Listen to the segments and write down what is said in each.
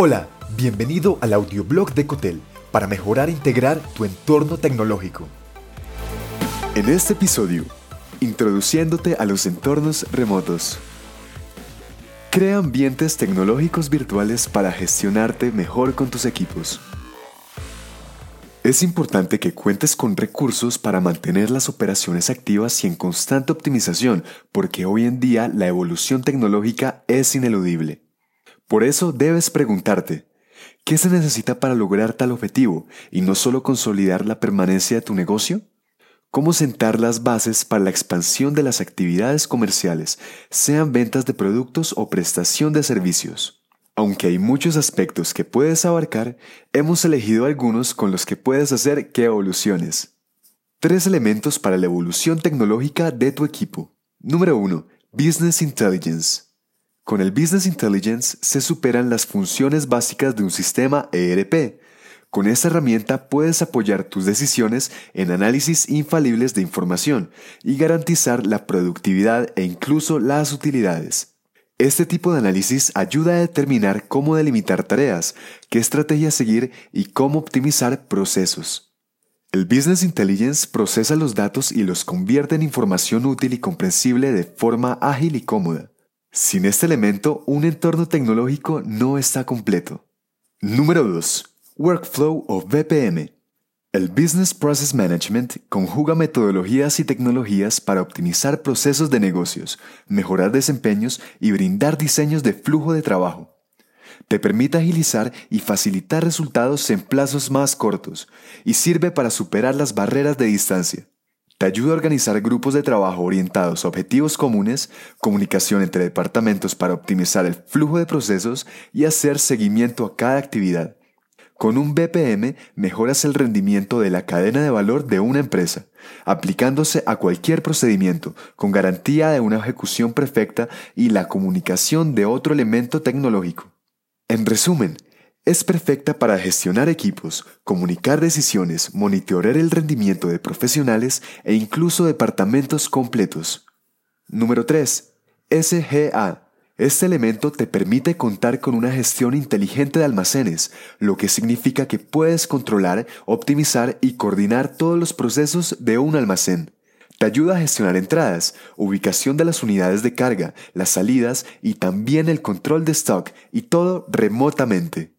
Hola, bienvenido al audioblog de Cotel para mejorar e integrar tu entorno tecnológico. En este episodio, introduciéndote a los entornos remotos. Crea ambientes tecnológicos virtuales para gestionarte mejor con tus equipos. Es importante que cuentes con recursos para mantener las operaciones activas y en constante optimización, porque hoy en día la evolución tecnológica es ineludible. Por eso debes preguntarte, ¿qué se necesita para lograr tal objetivo y no solo consolidar la permanencia de tu negocio? ¿Cómo sentar las bases para la expansión de las actividades comerciales, sean ventas de productos o prestación de servicios? Aunque hay muchos aspectos que puedes abarcar, hemos elegido algunos con los que puedes hacer que evoluciones. Tres elementos para la evolución tecnológica de tu equipo. Número 1. Business Intelligence. Con el Business Intelligence se superan las funciones básicas de un sistema ERP. Con esta herramienta puedes apoyar tus decisiones en análisis infalibles de información y garantizar la productividad e incluso las utilidades. Este tipo de análisis ayuda a determinar cómo delimitar tareas, qué estrategia seguir y cómo optimizar procesos. El Business Intelligence procesa los datos y los convierte en información útil y comprensible de forma ágil y cómoda. Sin este elemento, un entorno tecnológico no está completo. Número 2. Workflow o BPM. El Business Process Management conjuga metodologías y tecnologías para optimizar procesos de negocios, mejorar desempeños y brindar diseños de flujo de trabajo. Te permite agilizar y facilitar resultados en plazos más cortos y sirve para superar las barreras de distancia. Te ayuda a organizar grupos de trabajo orientados a objetivos comunes, comunicación entre departamentos para optimizar el flujo de procesos y hacer seguimiento a cada actividad. Con un BPM mejoras el rendimiento de la cadena de valor de una empresa, aplicándose a cualquier procedimiento, con garantía de una ejecución perfecta y la comunicación de otro elemento tecnológico. En resumen, es perfecta para gestionar equipos, comunicar decisiones, monitorear el rendimiento de profesionales e incluso departamentos completos. Número 3. SGA. Este elemento te permite contar con una gestión inteligente de almacenes, lo que significa que puedes controlar, optimizar y coordinar todos los procesos de un almacén. Te ayuda a gestionar entradas, ubicación de las unidades de carga, las salidas y también el control de stock y todo remotamente.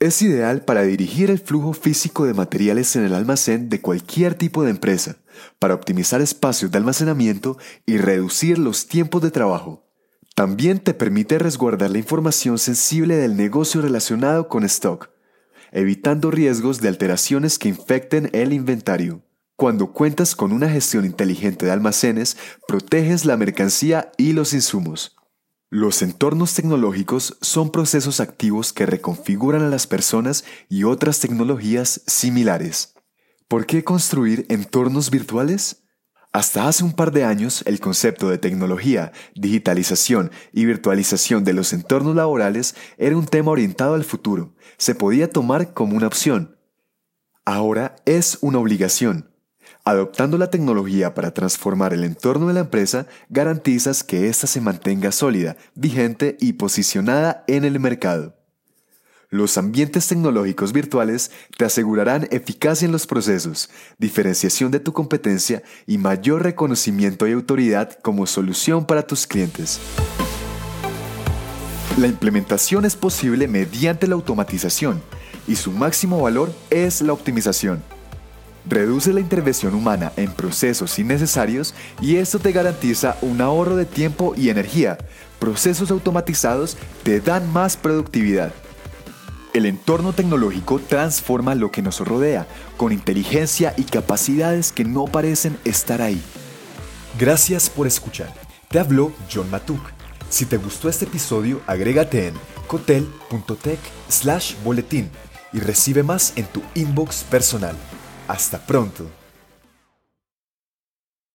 Es ideal para dirigir el flujo físico de materiales en el almacén de cualquier tipo de empresa, para optimizar espacios de almacenamiento y reducir los tiempos de trabajo. También te permite resguardar la información sensible del negocio relacionado con stock, evitando riesgos de alteraciones que infecten el inventario. Cuando cuentas con una gestión inteligente de almacenes, proteges la mercancía y los insumos. Los entornos tecnológicos son procesos activos que reconfiguran a las personas y otras tecnologías similares. ¿Por qué construir entornos virtuales? Hasta hace un par de años, el concepto de tecnología, digitalización y virtualización de los entornos laborales era un tema orientado al futuro. Se podía tomar como una opción. Ahora es una obligación. Adoptando la tecnología para transformar el entorno de la empresa, garantizas que ésta se mantenga sólida, vigente y posicionada en el mercado. Los ambientes tecnológicos virtuales te asegurarán eficacia en los procesos, diferenciación de tu competencia y mayor reconocimiento y autoridad como solución para tus clientes. La implementación es posible mediante la automatización y su máximo valor es la optimización. Reduce la intervención humana en procesos innecesarios y esto te garantiza un ahorro de tiempo y energía. Procesos automatizados te dan más productividad. El entorno tecnológico transforma lo que nos rodea con inteligencia y capacidades que no parecen estar ahí. Gracias por escuchar. Te habló John Matuk. Si te gustó este episodio, agrégate en cotel.tech slash boletín y recibe más en tu inbox personal. Hasta pronto.